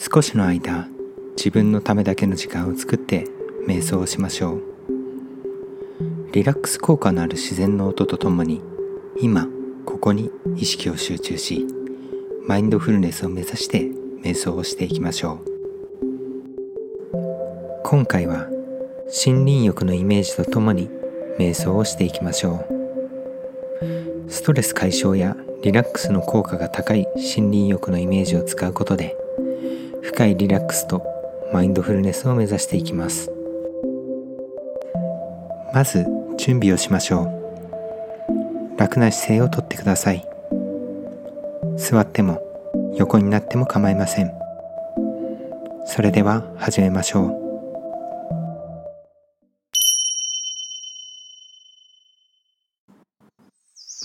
少しの間自分のためだけの時間を作って瞑想をしましょう。リラックス効果のある自然の音とともに今ここに意識を集中しマインドフルネスを目指して瞑想をしていきましょう。今回は森林浴のイメージとともに瞑想をしていきましょう。ストレス解消やリラックスの効果が高い森林浴のイメージを使うことで深いリラックスとマインドフルネスを目指していきます。まず準備をしましょう。楽な姿勢をとってください。座っても横になっても構いません。それでは始めましょう。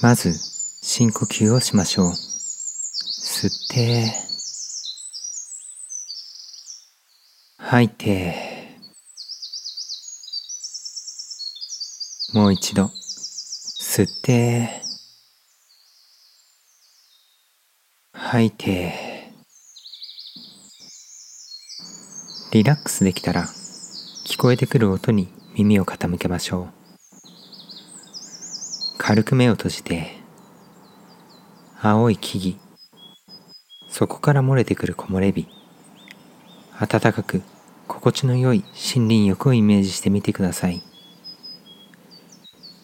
まず深呼吸をしましょう。吸って。吐いてもう一度吸って吐いてリラックスできたら聞こえてくる音に耳を傾けましょう。軽く目を閉じて青い木々そこから漏れてくる木漏れ日暖かく心地の良い森林浴をイメージしてみてください。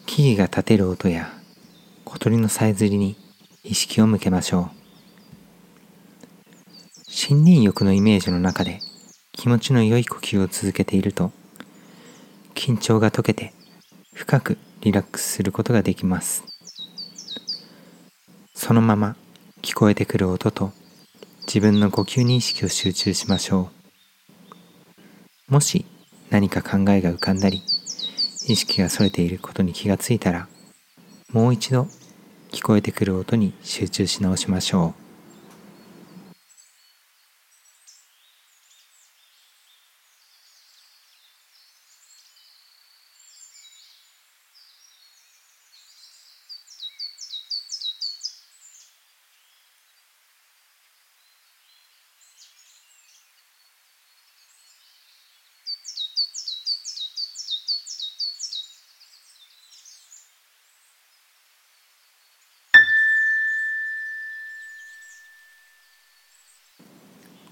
木々が立てる音や小鳥のさえずりに意識を向けましょう。森林浴のイメージの中で気持ちの良い呼吸を続けていると緊張が解けて深くリラックスすることができます。そのまま聞こえてくる音と自分の呼吸に意識を集中しましょう。もし何か考えが浮かんだり意識が逸れていることに気がついたらもう一度聞こえてくる音に集中し直しましょう。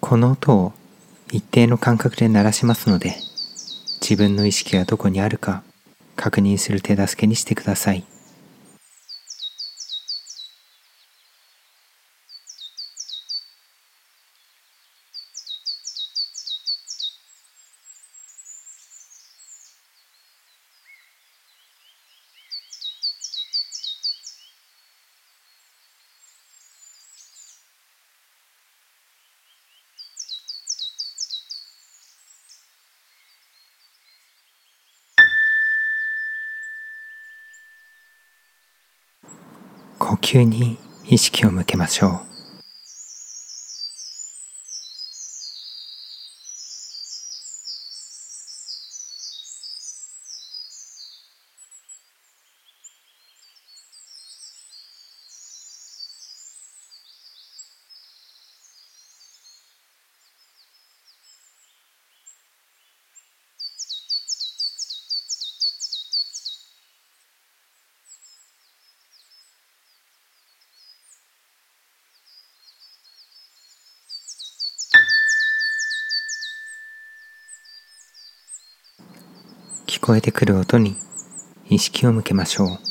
この音を一定の間隔で鳴らしますので自分の意識がどこにあるか確認する手助けにしてください。呼吸に意識を向けましょう聞こえてくる音に意識を向けましょう。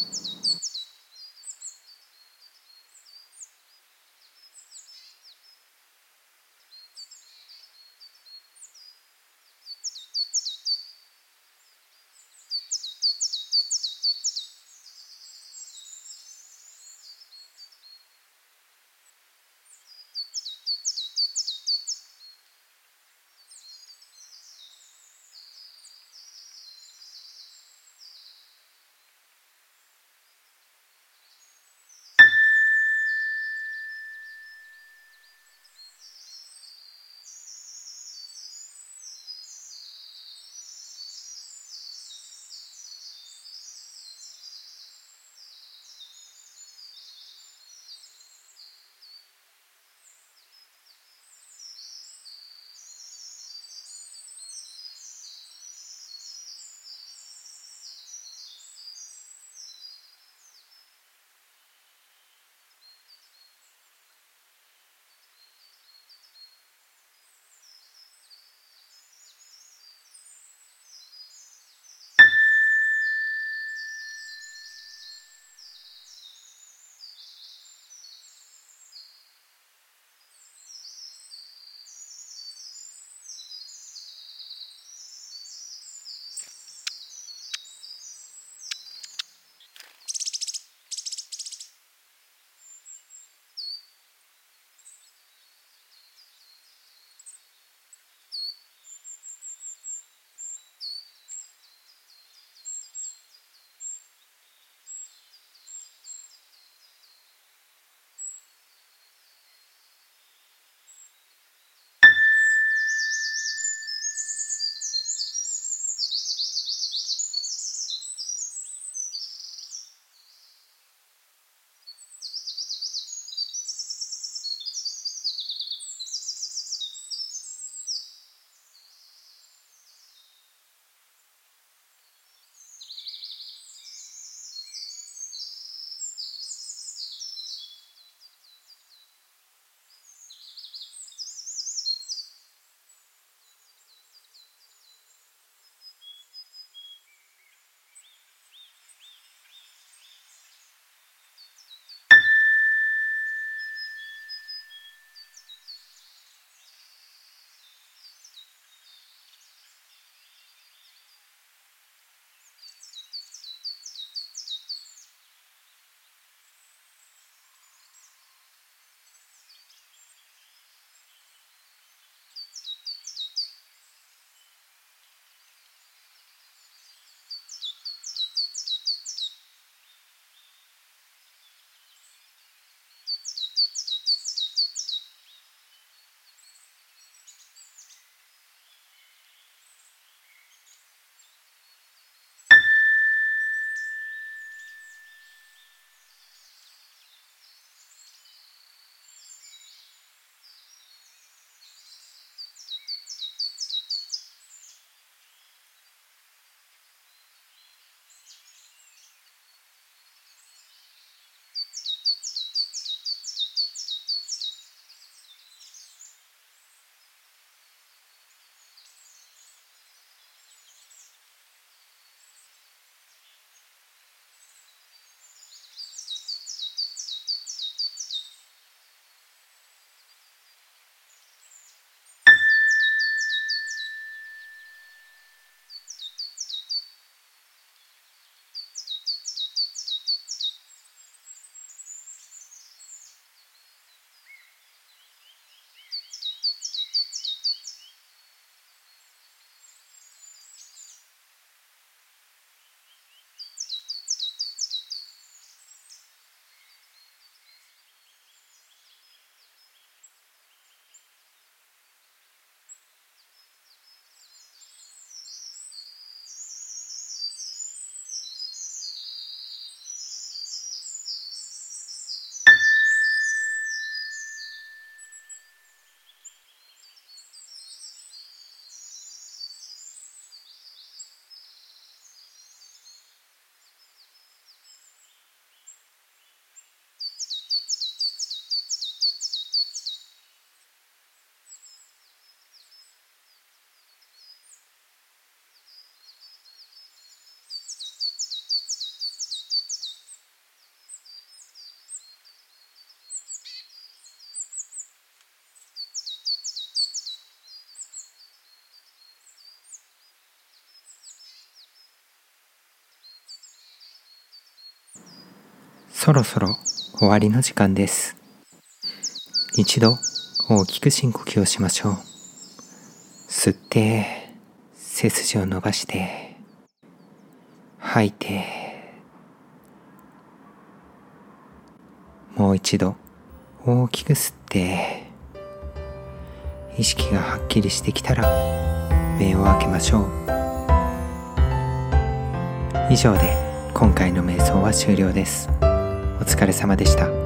そろそろ終わりの時間です。一度大きく深呼吸をしましょう。吸って背筋を伸ばして吐いてもう一度大きく吸って意識がはっきりしてきたら目を開けましょう。以上で今回の瞑想は終了です。お疲れ様でした。